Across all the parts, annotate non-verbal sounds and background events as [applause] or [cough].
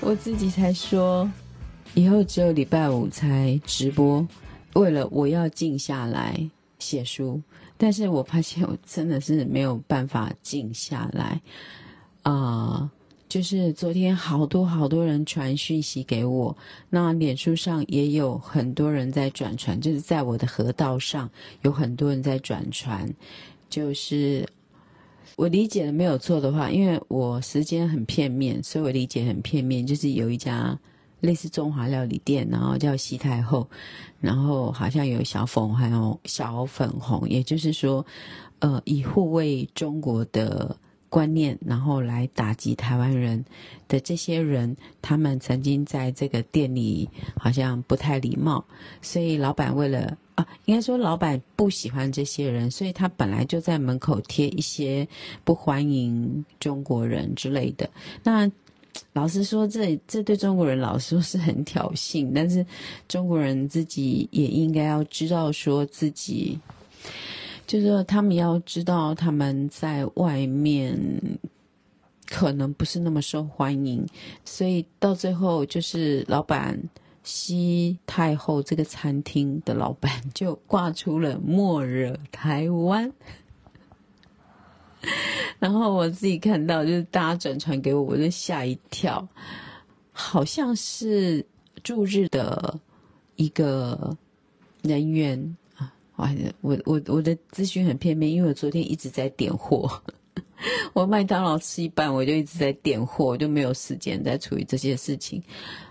我自己才说，以后只有礼拜五才直播，为了我要静下来写书。但是我发现我真的是没有办法静下来啊、就是昨天好多好多人传讯息给我，那脸书上也有很多人在转传，就是在我的河道上有很多人在转传，就是。我理解的没有错的话，因为我时间很片面，所以我理解很片面。就是有一家类似中华料理店，然后叫西太后，然后好像有小粉，还有小粉红，也就是说，呃，以护卫中国的观念，然后来打击台湾人的这些人，他们曾经在这个店里好像不太礼貌，所以老板为了。啊，应该说老板不喜欢这些人，所以他本来就在门口贴一些不欢迎中国人之类的。那老实说，这这对中国人老实说是很挑衅，但是中国人自己也应该要知道，说自己就是他们要知道他们在外面可能不是那么受欢迎，所以到最后就是老板。西太后这个餐厅的老板就挂出了“莫惹台湾”，[laughs] 然后我自己看到，就是大家转传给我，我就吓一跳，好像是驻日的一个人员我我我我的资讯很片面，因为我昨天一直在点货，[laughs] 我麦当劳吃一半，我就一直在点货，我就没有时间在处理这些事情。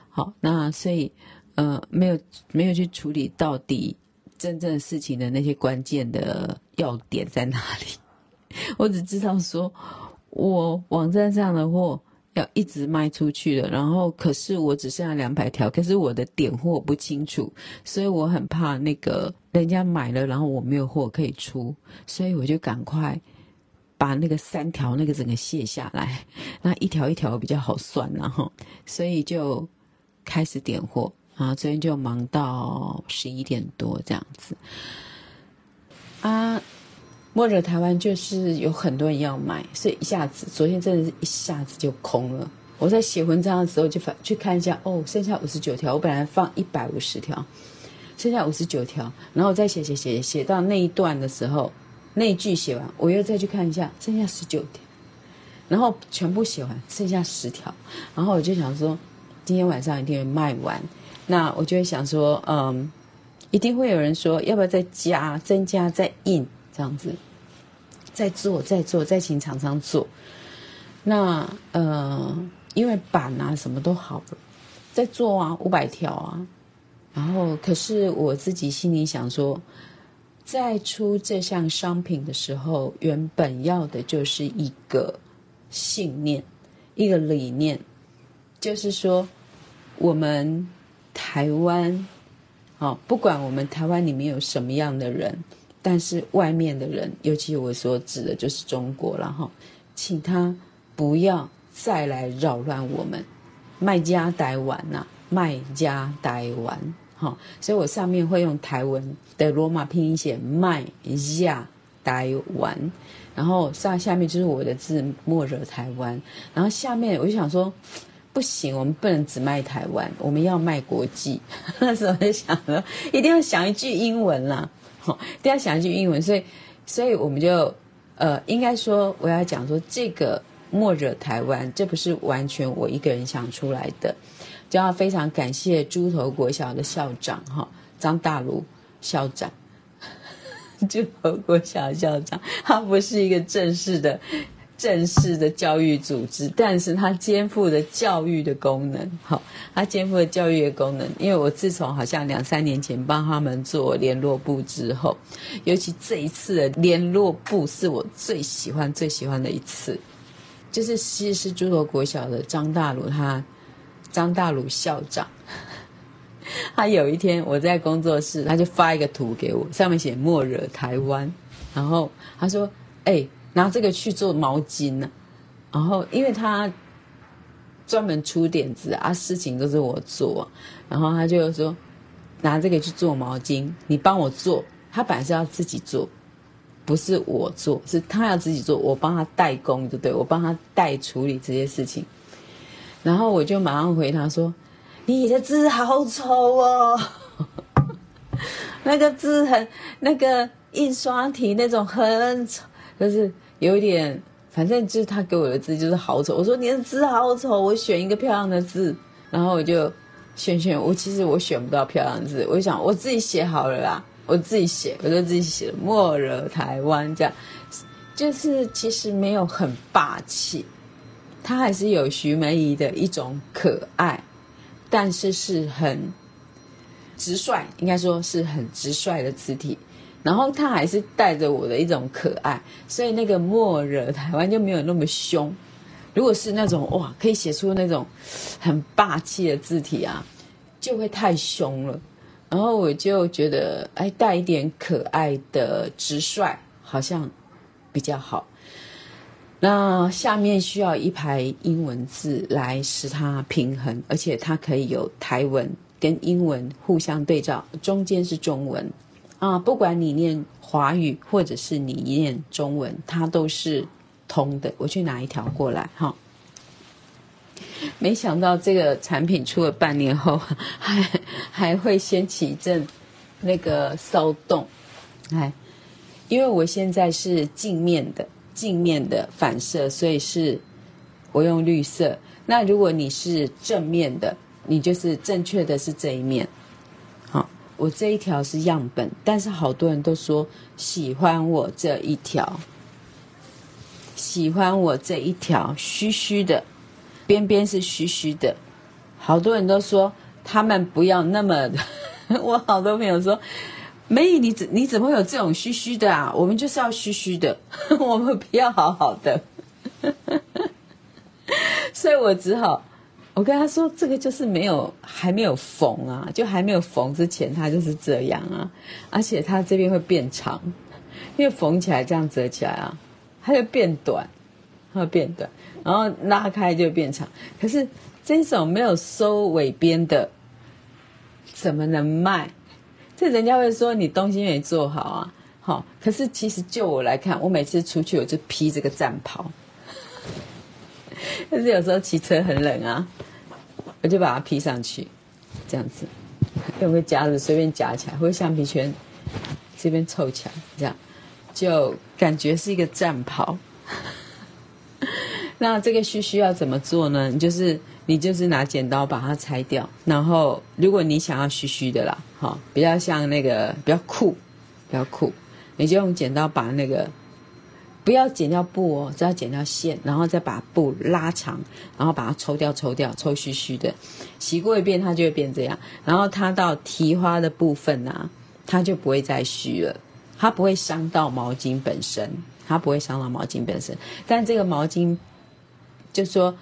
好，那所以，呃，没有没有去处理到底真正事情的那些关键的要点在哪里？[laughs] 我只知道说，我网站上的货要一直卖出去了，然后可是我只剩下两百条，可是我的点货不清楚，所以我很怕那个人家买了，然后我没有货可以出，所以我就赶快把那个三条那个整个卸下来，[laughs] 那一条一条比较好算，然后所以就。开始点货，啊昨天就忙到十一点多这样子。啊，莫惹台湾就是有很多人要买，所以一下子昨天真的是一下子就空了。我在写文章的时候就反去看一下，哦，剩下五十九条，我本来放一百五十条，剩下五十九条，然后再写写写写到那一段的时候，那一句写完，我又再去看一下，剩下十九条，然后全部写完，剩下十条，然后我就想说。今天晚上一定会卖完，那我就会想说，嗯，一定会有人说，要不要再加、增加、再印这样子，再做、再做、再请厂商做。那呃，因为版啊什么都好了，再做啊，五百条啊。然后，可是我自己心里想说，在出这项商品的时候，原本要的就是一个信念，一个理念。就是说，我们台湾，哦，不管我们台湾里面有什么样的人，但是外面的人，尤其我所指的就是中国了哈，请他不要再来扰乱我们，卖家台湾呐，卖家台湾，哈，所以我上面会用台文的罗马拼音写卖亚台湾，然后上下面就是我的字莫惹台湾，然后下面我就想说。不行，我们不能只卖台湾，我们要卖国际。[laughs] 那时候就想说，一定要想一句英文啦，好，一定要想一句英文。所以，所以我们就，呃，应该说，我要讲说，这个莫惹台湾，这不是完全我一个人想出来的，就要非常感谢猪头国小的校长哈，张大如校长，[laughs] 猪头国小校长，他不是一个正式的。正式的教育组织，但是他肩负的教育的功能，好，他肩负的教育的功能。因为我自从好像两三年前帮他们做联络部之后，尤其这一次的联络部是我最喜欢最喜欢的一次，就是其实是猪头国小的张大儒，他张大儒校长，他有一天我在工作室，他就发一个图给我，上面写“莫惹台湾”，然后他说：“哎、”拿这个去做毛巾呢，然后因为他专门出点子啊，事情都是我做，然后他就说：“拿这个去做毛巾，你帮我做。他本来是要自己做，不是我做，是他要自己做，我帮他代工，对不对？我帮他代处理这些事情。然后我就马上回他说：“你的字好丑哦，[laughs] 那个字很那个印刷体那种很丑，就是有一点，反正就是他给我的字就是好丑。我说你的字好丑，我选一个漂亮的字。然后我就选选，我其实我选不到漂亮的字，我就想我自己写好了啦。”我自己写，我就自己写“末惹台湾”这样，就是其实没有很霸气，它还是有徐梅姨的一种可爱，但是是很直率，应该说是很直率的字体。然后它还是带着我的一种可爱，所以那个“末惹台湾”就没有那么凶。如果是那种哇，可以写出那种很霸气的字体啊，就会太凶了。然后我就觉得，哎，带一点可爱的直率，好像比较好。那下面需要一排英文字来使它平衡，而且它可以有台文跟英文互相对照，中间是中文啊。不管你念华语或者是你念中文，它都是通的。我去拿一条过来，哈。[laughs] 没想到这个产品出了半年后，[laughs] 还还会掀起一阵那个骚动，哎，因为我现在是镜面的镜面的反射，所以是我用绿色。那如果你是正面的，你就是正确的是这一面。好，我这一条是样本，但是好多人都说喜欢我这一条，喜欢我这一条虚虚的。边边是虚虚的，好多人都说他们不要那么。[laughs] 我好多朋友说，梅姨你怎你怎么会有这种虚虚的啊？我们就是要虚虚的，[laughs] 我们不要好好的。[laughs] 所以我只好，我跟他说，这个就是没有还没有缝啊，就还没有缝之前，它就是这样啊。而且它这边会变长，因为缝起来这样折起来啊，它就变短，会变短。然后拉开就变长，可是这种没有收尾边的，怎么能卖？这人家会说你东西没做好啊。好，可是其实就我来看，我每次出去我就披这个战袍，但是有时候骑车很冷啊，我就把它披上去，这样子用个夹子随便夹起来，或橡皮圈这边凑起来，这样就感觉是一个战袍。[laughs] 那这个须须要怎么做呢？就是你就是拿剪刀把它拆掉，然后如果你想要须须的啦，哈，比较像那个比较酷，比较酷，你就用剪刀把那个不要剪掉布哦，只要剪掉线，然后再把布拉长，然后把它抽掉，抽掉，抽须须的，洗过一遍它就会变这样。然后它到提花的部分啊，它就不会再虚了，它不会伤到毛巾本身，它不会伤到毛巾本身，但这个毛巾。就是说，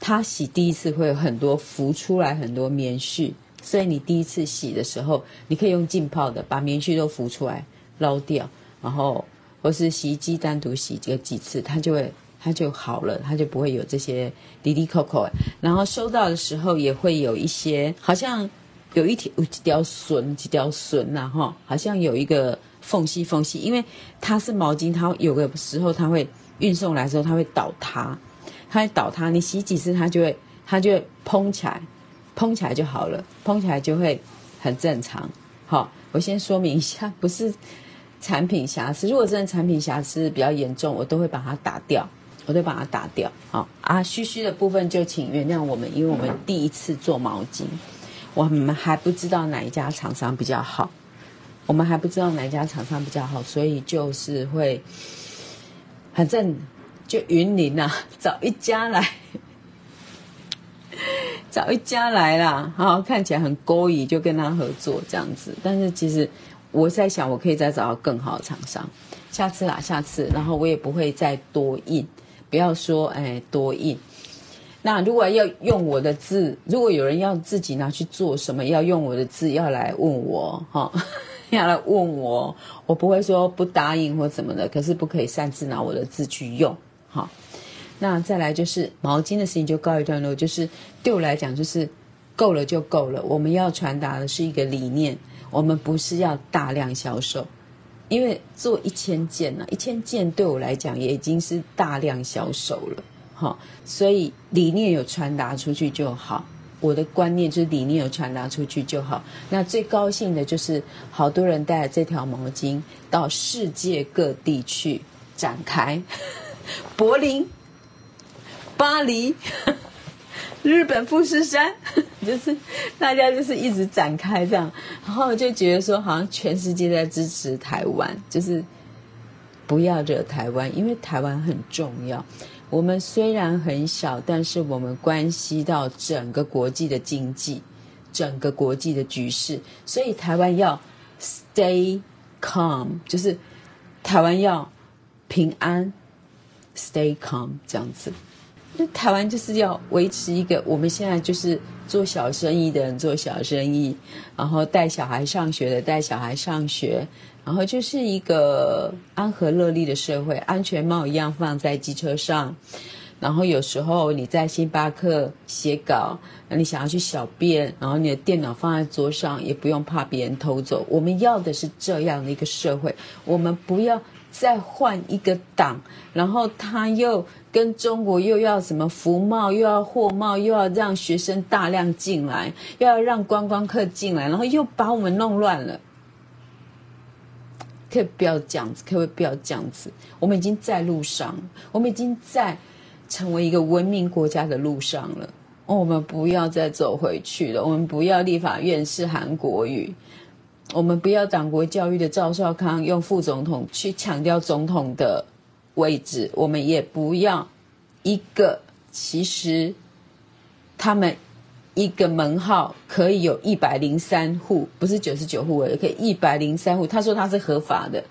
他洗第一次会有很多浮出来很多棉絮，所以你第一次洗的时候，你可以用浸泡的把棉絮都浮出来捞掉，然后或是洗衣机单独洗个几次，它就会它就好了，它就不会有这些滴滴扣扣。然后收到的时候也会有一些，好像有一条几条笋几条笋呐哈，好像有一个缝隙缝隙，因为它是毛巾，它有个时候它会运送来的时候它会倒塌。它会倒塌，你洗几次它就会，它就会蓬起来，蓬起来就好了，蓬起来就会很正常。好，我先说明一下，不是产品瑕疵。如果真的产品瑕疵比较严重，我都会把它打掉，我都把它打掉。好啊，须须的部分就请原谅我们，因为我们第一次做毛巾，我们还不知道哪一家厂商比较好，我们还不知道哪一家厂商比较好，所以就是会很正。就云林呐、啊，[laughs] 找一家来，[laughs] 找一家来啦，好，看起来很勾引，就跟他合作这样子。但是其实我在想，我可以再找到更好的厂商，下次啦，下次，然后我也不会再多印，不要说哎多印。那如果要用我的字，如果有人要自己拿去做什么，要用我的字，要来问我哈。[laughs] 要来问我，我不会说不答应或怎么的，可是不可以擅自拿我的字去用。好，那再来就是毛巾的事情就告一段落。就是对我来讲，就是够了就够了。我们要传达的是一个理念，我们不是要大量销售，因为做一千件呢、啊，一千件对我来讲也已经是大量销售了，好。所以理念有传达出去就好。我的观念就是理念有传达出去就好。那最高兴的就是好多人带着这条毛巾到世界各地去展开，柏林、巴黎、[laughs] 日本富士山，[laughs] 就是大家就是一直展开这样，然后就觉得说好像全世界在支持台湾，就是不要惹台湾，因为台湾很重要。我们虽然很小，但是我们关系到整个国际的经济，整个国际的局势，所以台湾要 stay calm，就是台湾要平安，stay calm 这样子。那台湾就是要维持一个，我们现在就是做小生意的人做小生意，然后带小孩上学的带小孩上学。然后就是一个安和乐利的社会，安全帽一样放在机车上。然后有时候你在星巴克写稿，你想要去小便，然后你的电脑放在桌上，也不用怕别人偷走。我们要的是这样的一个社会，我们不要再换一个党，然后他又跟中国又要什么服贸，又要货贸，又要让学生大量进来，又要让观光客进来，然后又把我们弄乱了。可以不要这样子，可不可以不要这样子。我们已经在路上，我们已经在成为一个文明国家的路上了。我们不要再走回去了。我们不要立法院是韩国语，我们不要党国教育的赵少康用副总统去抢掉总统的位置。我们也不要一个，其实他们。一个门号可以有一百零三户，不是九十九户而，可以一百零三户。他说他是合法的，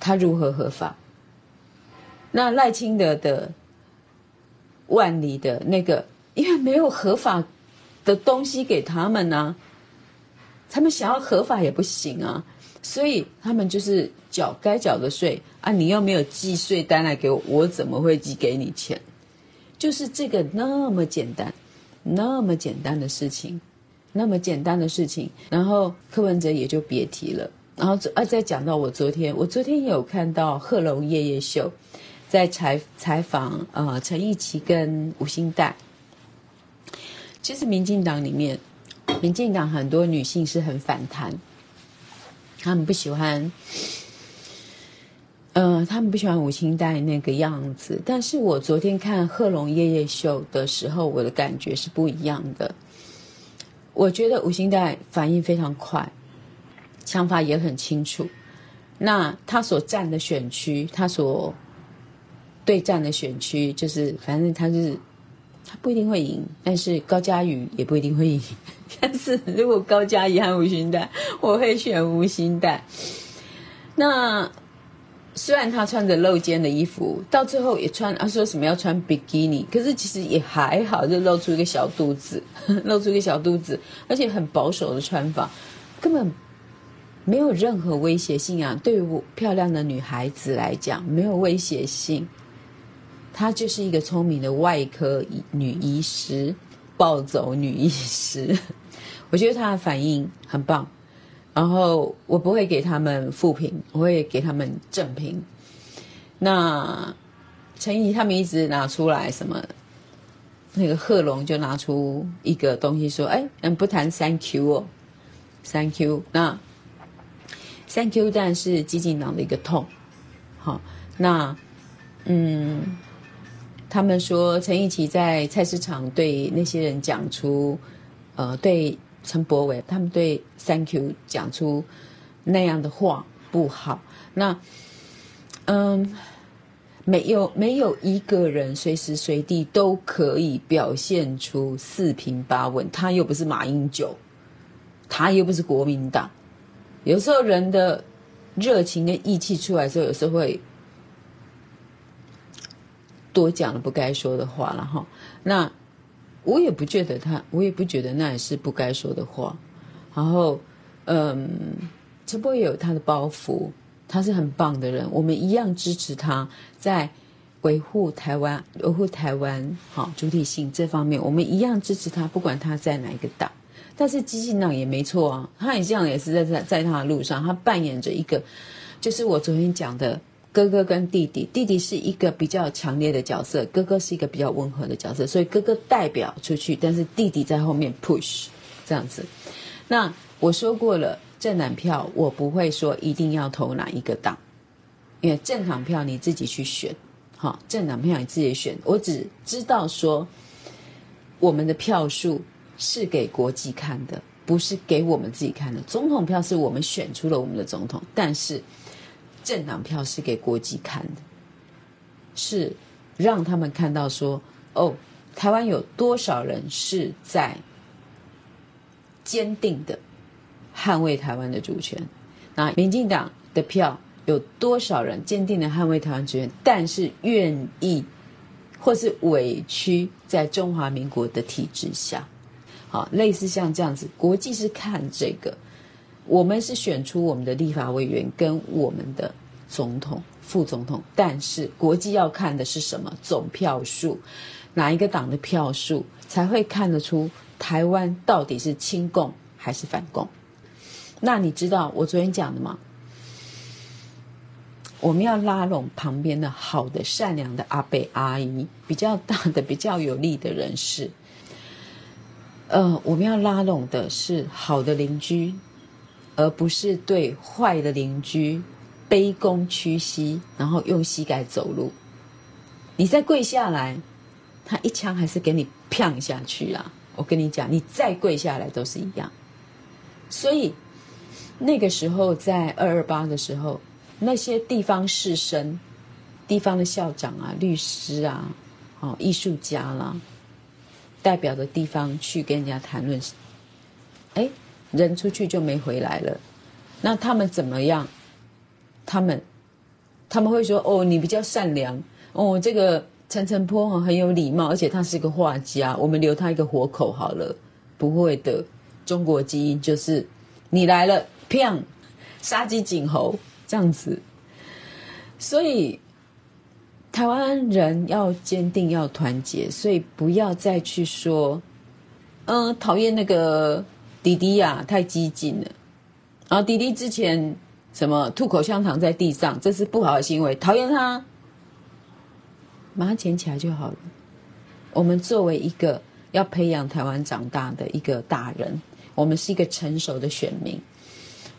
他如何合法？那赖清德的万里的那个，因为没有合法的东西给他们呢、他们想要合法也不行啊，所以他们就是缴该缴的税啊。你又没有寄税单来给我，我怎么会寄给你钱？就是这个那么简单。那么简单的事情，那么简单的事情，然后柯文哲也就别提了。然后啊，再讲到我昨天，我昨天有看到贺龙夜夜秀在采采访呃陈奕齐跟吴欣岱。其实民进党里面，民进党很多女性是很反弹，他们不喜欢。嗯、呃，他们不喜欢吴欣岱那个样子，但是我昨天看贺龙夜夜秀的时候，我的感觉是不一样的。我觉得吴欣岱反应非常快，想法也很清楚。那他所站的选区，他所对战的选区，就是反正他是他不一定会赢，但是高嘉瑜也不一定会赢。但是如果高嘉怡和吴欣岱，我会选吴欣岱。那。虽然他穿着露肩的衣服，到最后也穿，他说什么要穿比基尼，可是其实也还好，就露出一个小肚子，[laughs] 露出一个小肚子，而且很保守的穿法，根本没有任何威胁性啊！对于我漂亮的女孩子来讲，没有威胁性。她就是一个聪明的外科女医师，暴走女医师，我觉得他的反应很棒。然后我不会给他们负评，我会给他们正评。那陈怡他们一直拿出来什么，那个贺龙就拿出一个东西说：“哎，嗯，不谈 Thank you 哦，Thank you。那 Thank you 但是激进党的一个痛。好，那嗯，他们说陈奕齐在菜市场对那些人讲出，呃，对。陈柏伟他们对 Thank you 讲出那样的话不好。那嗯，没有没有一个人随时随地都可以表现出四平八稳。他又不是马英九，他又不是国民党。有时候人的热情跟义气出来的时候，有时候会多讲了不该说的话了哈。那。我也不觉得他，我也不觉得那也是不该说的话。然后，嗯，陈柏惟也有他的包袱，他是很棒的人，我们一样支持他在维护台湾、维护台湾好主体性这方面，我们一样支持他，不管他在哪一个党。但是基进党也没错啊，他也这样也是在在在他的路上，他扮演着一个，就是我昨天讲的哥哥跟弟弟，弟弟是一个比较强烈的角色，哥哥是一个比较温和的角色，所以哥哥代表出去，但是弟弟在后面 push 这样子。那我说过了，政党票我不会说一定要投哪一个党，因为政党票你自己去选，好，政党票你自己选，我只知道说我们的票数。是给国际看的，不是给我们自己看的。总统票是我们选出了我们的总统，但是政党票是给国际看的，是让他们看到说，哦，台湾有多少人是在坚定的捍卫台湾的主权？那民进党的票有多少人坚定的捍卫台湾主权，但是愿意或是委屈在中华民国的体制下？好，类似像这样子，国际是看这个，我们是选出我们的立法委员跟我们的总统、副总统，但是国际要看的是什么？总票数，哪一个党的票数才会看得出台湾到底是亲共还是反共？那你知道我昨天讲的吗？我们要拉拢旁边的好的、善良的阿伯阿姨，比较大的、[laughs] 比较有利的人士。呃，我们要拉拢的是好的邻居，而不是对坏的邻居卑躬屈膝，然后用膝盖走路。你再跪下来，他一枪还是给你砰下去啊！我跟你讲，你再跪下来都是一样。所以那个时候在二二八的时候，那些地方士绅、地方的校长啊、律师啊、哦艺术家啦。代表的地方去跟人家谈论，哎，人出去就没回来了。那他们怎么样？他们他们会说：“哦，你比较善良哦，这个陈澄波很有礼貌，而且他是个画家，我们留他一个活口好了。”不会的，中国基因就是你来了，砰，杀鸡儆猴这样子。所以。台湾人要坚定，要团结，所以不要再去说，嗯、讨厌那个弟弟呀、太激进了。然后弟弟之前什么吐口香糖在地上，这是不好的行为，讨厌他，马上捡起来就好了。我们作为一个要培养台湾长大的一个大人，我们是一个成熟的选民，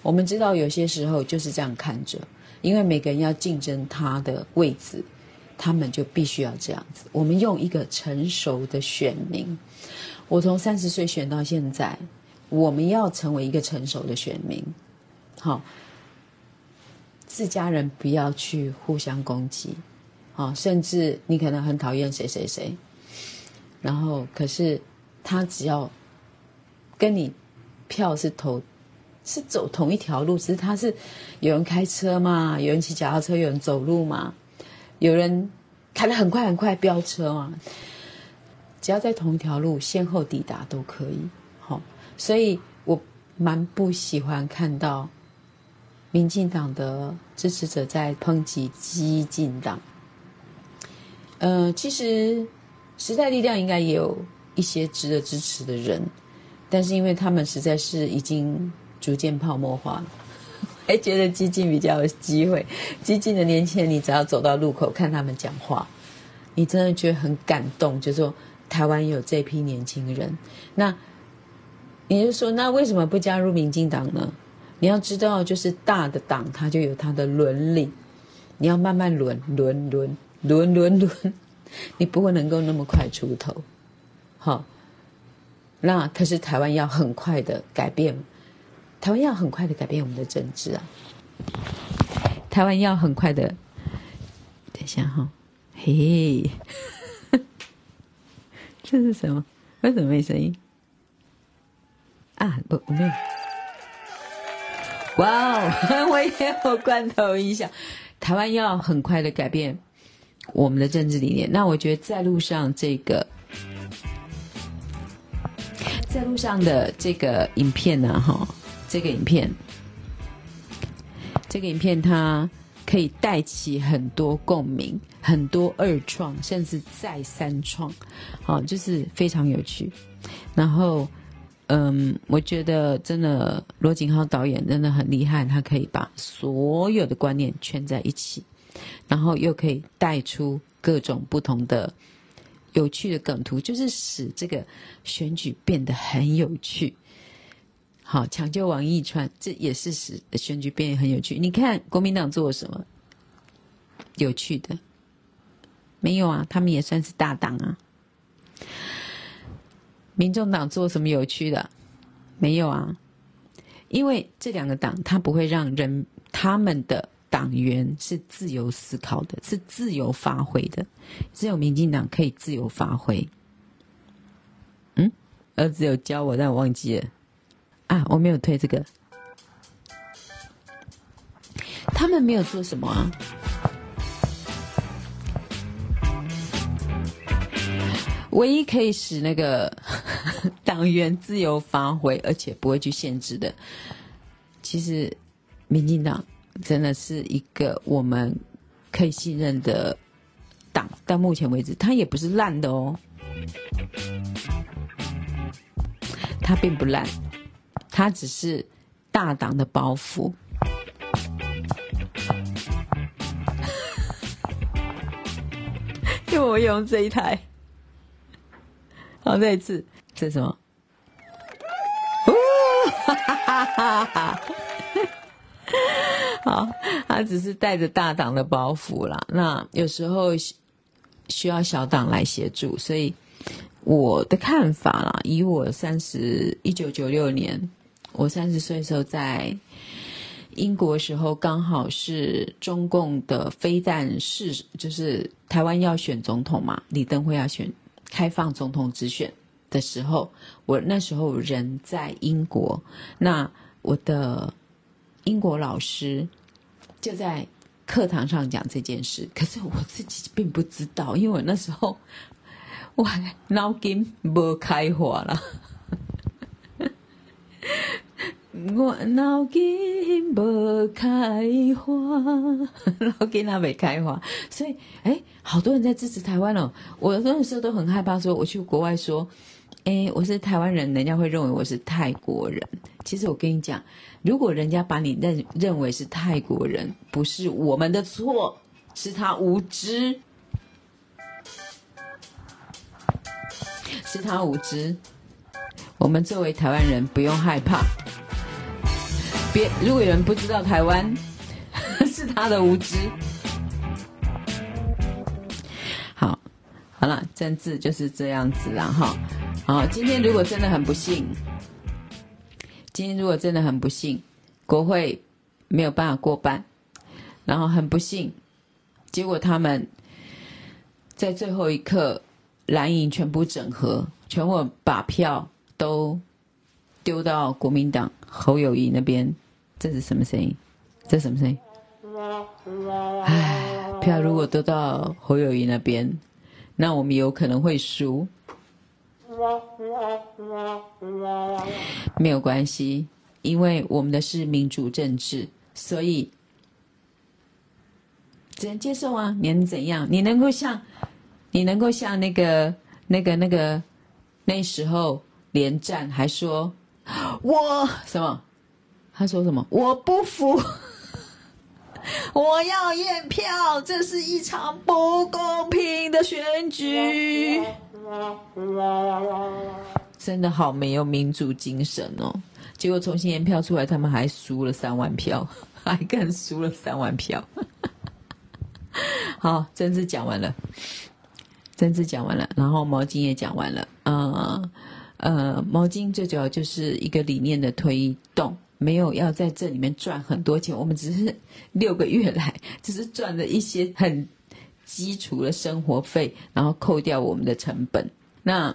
我们知道有些时候就是这样看着，因为每个人要竞争他的位置。他们就必须要这样子。我们用一个成熟的选民，我从三十岁选到现在，我们要成为一个成熟的选民。好，自家人不要去互相攻击，好，甚至你可能很讨厌谁谁谁，然后可是他只要跟你票是投，是走同一条路，只是他是有人开车嘛，有人骑脚踏车，有人走路嘛。有人开的很快很快飙车啊，只要在同一条路先后抵达都可以。所以我蛮不喜欢看到民进党的支持者在抨击激进党。呃，其实时代力量应该也有一些值得支持的人，但是因为他们实在是已经逐渐泡沫化了。[laughs] 还觉得激进比较有机会，激进的年轻人，你只要走到路口看他们讲话，你真的觉得很感动。就是说台湾有这批年轻人，那你就说，那为什么不加入民进党呢？你要知道，就是大的党它就有它的伦理，你要慢慢轮轮轮轮轮轮，[laughs] 你不会能够那么快出头。好，那可是台湾要很快的改变。台湾要很快的改变我们的政治啊！台湾要很快的，等一下哈，嘿，[laughs] 这是什么？为什么没声音？啊，不，我没有。哇哦，[laughs] 我也有罐头音响。台湾要很快的改变我们的政治理念。那我觉得在路上这个，在路上的这个影片呢，哈。这个影片，这个影片它可以带起很多共鸣，很多二创，甚至再三创，好，就是非常有趣。然后嗯，我觉得真的罗景浩导演真的很厉害，他可以把所有的观念圈在一起，然后又可以带出各种不同的有趣的梗图，就是使这个选举变得很有趣。好，抢救王义川，这也是使选举变得很有趣。你看国民党做了什么有趣的？没有啊，他们也算是大党啊。民众党做什么有趣的？没有啊，因为这两个党，他不会让人他们的党员是自由思考的，是自由发挥的。只有民进党可以自由发挥。嗯，儿子有教我，但我忘记了啊，我没有推这个。他们没有做什么啊。唯一可以使那个 [laughs] 党员自由发挥，而且不会去限制的，其实民进党真的是一个我们可以信任的党。到目前为止，它也不是烂的哦，它并不烂，它只是大党的包袱。[laughs] 因为我用这一台。好，再一次，这是什么？哦，哈哈哈哈！好，他只是带着大党的包袱啦。那有时候需要小党来协助，所以我的看法啦，以我三十一九九六年，我三十岁的时候在英国时候，刚好是中共的飞弹试，就是台湾要选总统嘛，李登辉要选。开放总统直选的时候，我那时候人在英国，那我的英国老师就在课堂上讲这件事，可是我自己并不知道，因为我那时候我脑筋没开花了。[laughs] 我脑筋没开花，脑筋还没开花，所以哎，好多人在支持台湾哦。我那时候都很害怕，说我去国外说，哎，我是台湾人，人家会认为我是泰国人。其实我跟你讲，如果人家把你认认为是泰国人，不是我们的错，是他无知，是他无知。我们作为台湾人，不用害怕。别，如果有人不知道台湾，[laughs] 是他的无知。好，好了，政治就是这样子啦，哈。好，今天如果真的很不幸，今天如果真的很不幸，国会没有办法过半，然后很不幸，结果他们在最后一刻蓝营全部整合，全部把票都丢到国民党侯友谊那边。这是什么声音？这什么声音？唉，票如果都到侯友谊那边，那我们有可能会输。没有关系，因为我们的是民主政治，所以只能接受啊！你能怎样？你能够像，你能够像那个、那个、那个那时候连战还说我什么？他说什么？我不服，[laughs] 我要验票，这是一场不公平的选举。真的好没有民主精神哦！结果重新验票出来，他们还输了三万票，[laughs] 还更输了三万票。[laughs] 好，政治讲完了，政治讲完了，然后毛巾也讲完了。呃呃，毛巾最主要就是一个理念的推动。没有要在这里面赚很多钱，我们只是六个月来只是赚了一些很基础的生活费，然后扣掉我们的成本。那，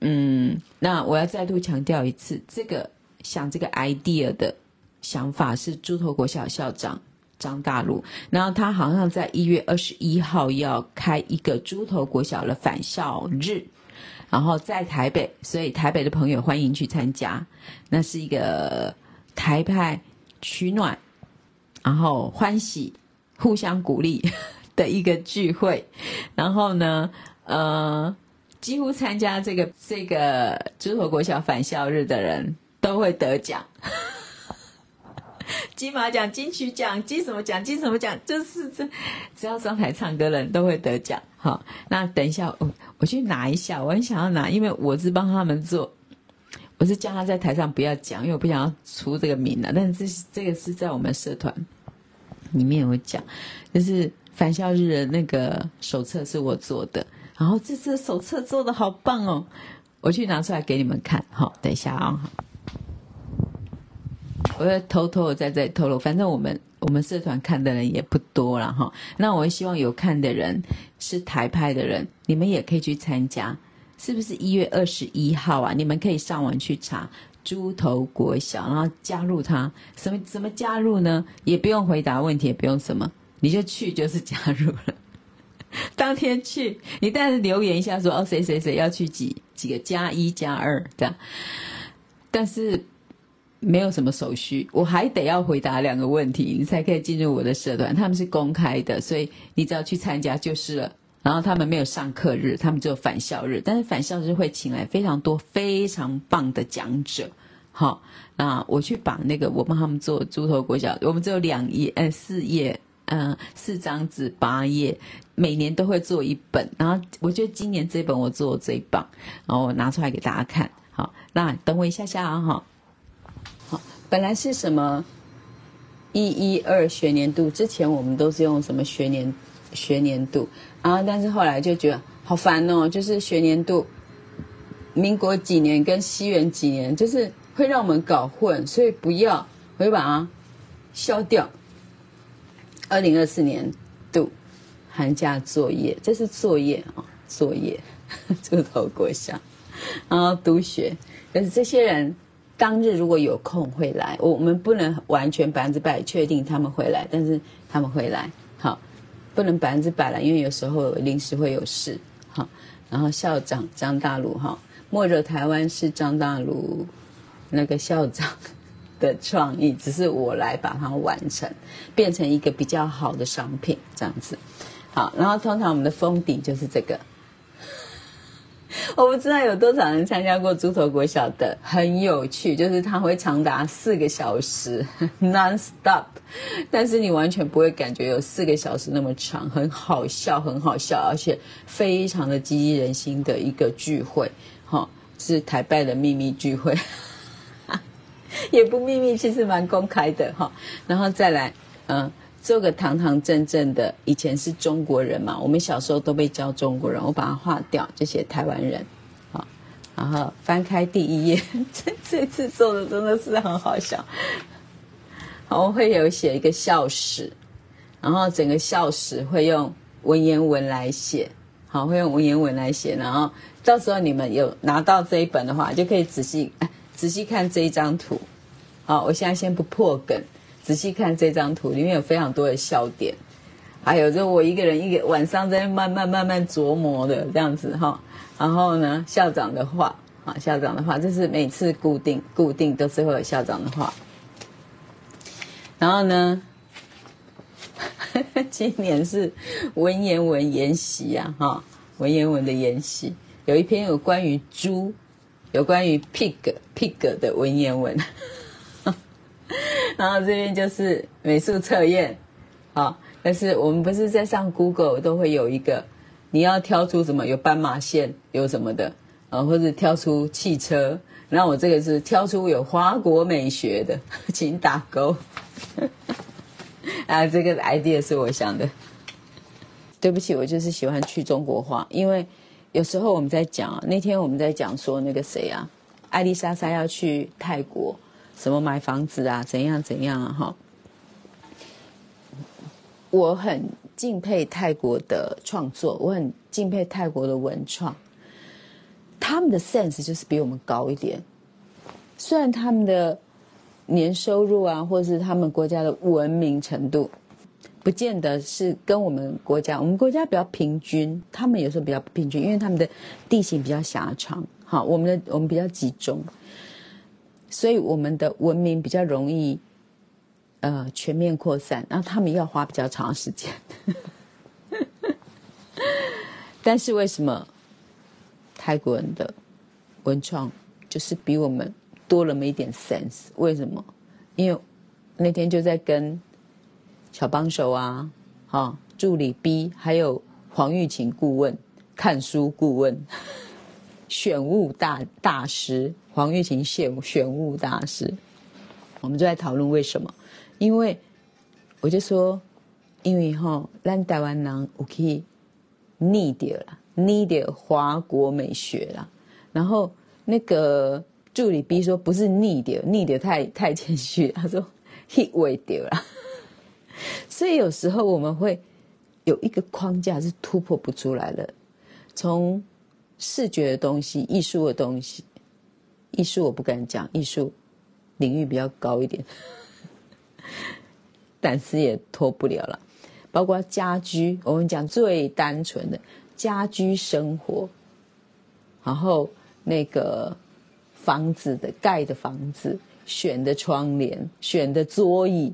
嗯，那我要再度强调一次，这个想这个 idea 的想法是猪头国小校长张大陆，然后他好像在一月二十一号要开一个猪头国小的返校日，然后在台北，所以台北的朋友欢迎去参加，那是一个。台派取暖，然后欢喜，互相鼓励的一个聚会。然后呢，呃，几乎参加这个这个猪头国小返校日的人都会得奖。[laughs] 金马奖、金曲奖、金什么奖、金什么奖，就是这只要上台唱歌的人都会得奖。好，那等一下我我去拿一下，我很想要拿，因为我是帮他们做，我是叫他在台上不要讲，因为我不想要出这个名了。但是这这个是在我们社团里面有讲，就是返校日的那个手册是我做的，然后这次手册做的好棒哦，我去拿出来给你们看。好，等一下啊。我要偷偷的在这里透露，反正我们我们社团看的人也不多了哈。那我希望有看的人是台派的人，你们也可以去参加，是不是一月二十一号啊？你们可以上网去查猪头国小，然后加入他。什么什么加入呢？也不用回答问题，也不用什么，你就去就是加入了。当天去，你但是留言一下说哦，谁谁谁要去几几个加一加二这样，但是。没有什么手续，我还得要回答两个问题，你才可以进入我的社团。他们是公开的，所以你只要去参加就是了。然后他们没有上课日，他们只有返校日，但是返校日会请来非常多非常棒的讲者。好，那我去把那个我帮他们做猪头国小，我们只有两页，呃，四页，嗯、四张纸八页，每年都会做一本。然后我觉得今年这本我做的最棒，然后我拿出来给大家看。好，那等我一下下啊，哈。本来是什么一一二学年度，之前我们都是用什么学年学年度啊？但是后来就觉得好烦哦，就是学年度，民国几年跟西元几年，就是会让我们搞混，所以不要，我就把它消掉。二零二四年度寒假作业，这是作业啊、哦，作业，猪 [laughs] 头国小，然后督学，但是这些人。当日如果有空会来，我们不能完全百分之百确定他们会来，但是他们会来，好，不能百分之百了，因为有时候临时会有事，好，然后校长张大鲁哈，末日台湾是张大鲁那个校长的创意，只是我来把它完成，变成一个比较好的商品这样子，好，然后通常我们的封底就是这个。我不知道有多少人参加过猪头国小的，很有趣，就是它会长达四个小时，[laughs] non-stop，但是你完全不会感觉有四个小时那么长，很好笑，很好笑，而且非常的激励人心的一个聚会，哈，是台拜的秘密聚会，[laughs] 也不秘密，其实蛮公开的，哈，然后再来，嗯。做个堂堂正正的，以前是中国人嘛，我们小时候都被教中国人，我把它划掉，就写台湾人，好，然后翻开第一页，[laughs] 这这次做的真的是很好笑，好，我会有写一个校史，然后整个校史会用文言文来写，好，会用文言文来写，然后到时候你们有拿到这一本的话，就可以仔细仔细看这一张图，好，我现在先不破梗。仔细看这张图，里面有非常多的笑点，还有就我一个人一个晚上在慢慢慢慢琢磨的这样子哈。然后呢，校长的话啊，校长的话，这是每次固定固定都是会有校长的话。然后呢，[laughs] 今年是文言文研习啊哈，文言文的研习，有一篇有关于猪，有关于 pig pig 的文言文。[laughs] 然后这边就是美术测验，好，但是我们不是在上 Google 都会有一个，你要挑出什么有斑马线有什么的，啊，或者挑出汽车，然后我这个是挑出有华国美学的，[laughs] 请打勾。[laughs] 啊，这个 idea 是我想的，对不起，我就是喜欢去中国化，因为有时候我们在讲，那天我们在讲说那个谁啊，艾丽莎莎要去泰国。什么买房子啊？怎样怎样啊？哈，我很敬佩泰国的创作，我很敬佩泰国的文创。他们的 sense 就是比我们高一点。虽然他们的年收入啊，或是他们国家的文明程度，不见得是跟我们国家。我们国家比较平均，他们有时候比较不平均，因为他们的地形比较狭长。好，我们的我们比较集中。所以我们的文明比较容易，呃，全面扩散，然后他们要花比较长时间。[laughs] 但是为什么泰国人的文创就是比我们多了那么一点 sense。为什么？因为那天就在跟小帮手啊，哈，助理 B，还有黄玉琴顾问、看书顾问、[laughs] 选物大大师黄玉琴选选物大师，我们就在讨论为什么？因为我就说，因为哈，咱台湾人有去逆掉了。你的华国美学了，然后那个助理 B 说不是逆的，逆的太太谦虚，他说 [laughs] hit 位掉了，所以有时候我们会有一个框架是突破不出来的，从视觉的东西、艺术的东西，艺术我不敢讲，艺术领域比较高一点，但是也脱不了了，包括家居，我们讲最单纯的。家居生活，然后那个房子的盖的房子，选的窗帘，选的桌椅，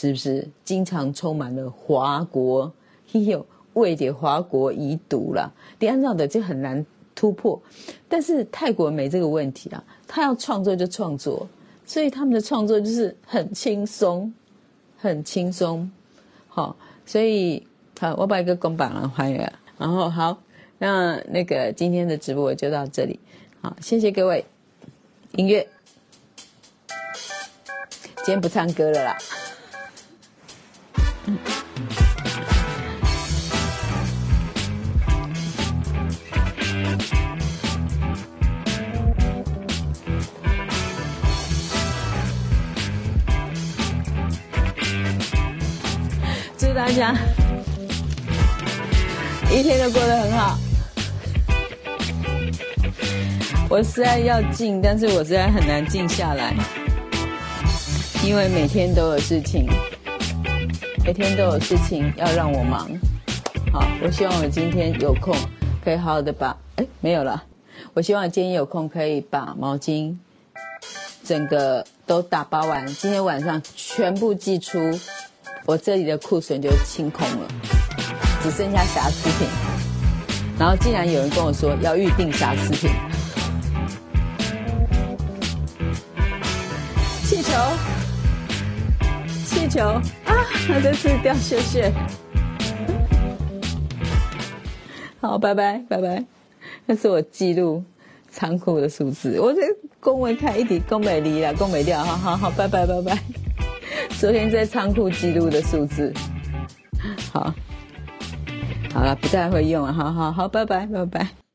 是不是经常充满了华国？嘿呦，为点华国遗毒了，第二样的就很难突破。但是泰国没这个问题啊，他要创作就创作，所以他们的创作就是很轻松，很轻松。好，所以好，我把一个公版了还原。然后好，那那个今天的直播就到这里，好，谢谢各位。音乐，今天不唱歌了啦。祝大家。一天都过得很好，我虽然要静，但是我实在很难静下来，因为每天都有事情，每天都有事情要让我忙。好，我希望我今天有空可以好好的把，哎，没有了。我希望我今天有空可以把毛巾整个都打包完，今天晚上全部寄出，我这里的库存就清空了。只剩下瑕疵品，然后竟然有人跟我说要预定瑕疵品，气球，球啊！那这次掉屑屑，好，拜拜拜拜，那是我记录仓库的数字，我这公文看一点公美离了，公美掉，好好好，拜拜拜拜，昨天在仓库记录的数字，好。好了，不太会用了，好好好，拜拜，拜拜。